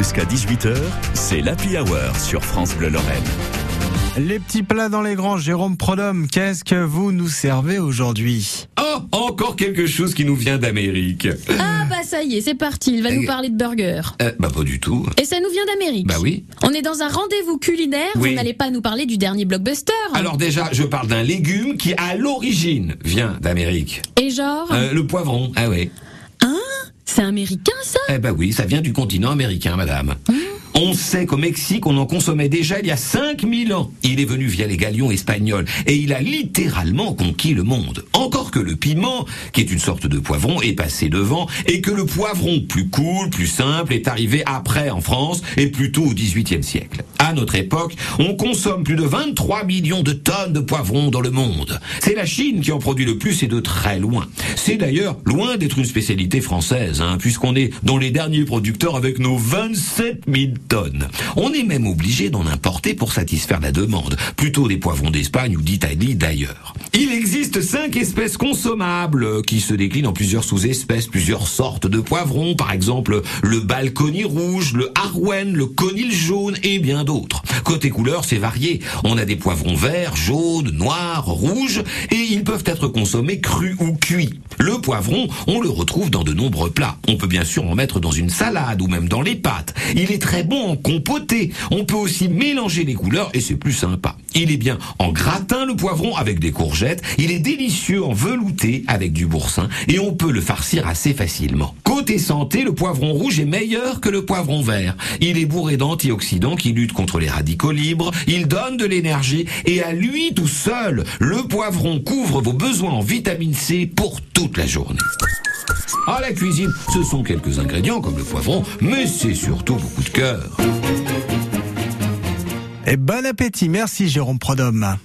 Jusqu'à 18h, c'est l'Happy Hour sur France Bleu Lorraine. Les petits plats dans les grands, Jérôme Prodhomme, qu'est-ce que vous nous servez aujourd'hui? Oh, encore quelque chose qui nous vient d'Amérique. Ah bah ça y est, c'est parti, il va nous parler de burger. Euh, bah pas du tout. Et ça nous vient d'Amérique. Bah oui. On est dans un rendez-vous culinaire, Oui. vous n'allez pas nous parler du dernier blockbuster. Alors déjà, je parle d'un légume qui à l'origine vient d'Amérique. Et genre, Euh, le poivron, ah ouais. C'est américain ça? Eh bah oui, ça vient du continent américain, madame. On sait qu'au Mexique, on en consommait déjà il y a 5000 ans. Il est venu via les galions espagnols et il a littéralement conquis le monde. Encore que le piment, qui est une sorte de poivron, est passé devant et que le poivron plus cool, plus simple, est arrivé après en France et plutôt au XVIIIe siècle. À notre époque, on consomme plus de 23 millions de tonnes de poivrons dans le monde. C'est la Chine qui en produit le plus et de très loin. C'est d'ailleurs loin d'être une spécialité française, hein, puisqu'on est dans les derniers producteurs avec nos 27 000 On est même obligé d'en importer pour satisfaire la demande, plutôt des poivrons d'Espagne ou d'Italie d'ailleurs. Il existe cinq espèces consommables qui se déclinent en plusieurs sous-espèces, plusieurs sortes de poivrons, par exemple le balcony rouge, le harwen, le conil jaune et bien d'autres. Côté couleur, c'est varié. On a des poivrons verts, jaunes, noirs, rouges et ils peuvent être consommés crus ou cuits. Le poivron, on le retrouve dans de nombreux plats. On peut bien sûr en mettre dans une salade ou même dans les pâtes. Il est très bon en compoté. On peut aussi mélanger les couleurs et c'est plus sympa. Il est bien en gratin le poivron avec des courgettes. Il est délicieux en velouté avec du boursin et on peut le farcir assez facilement. Côté santé, le poivron rouge est meilleur que le poivron vert. Il est bourré d'antioxydants qui luttent contre les radicaux libres, il donne de l'énergie et à lui tout seul, le poivron couvre vos besoins en vitamine C pour toute la journée. À la cuisine, ce sont quelques ingrédients comme le poivron, mais c'est surtout beaucoup de cœur. Et bon appétit, merci Jérôme Prodhomme.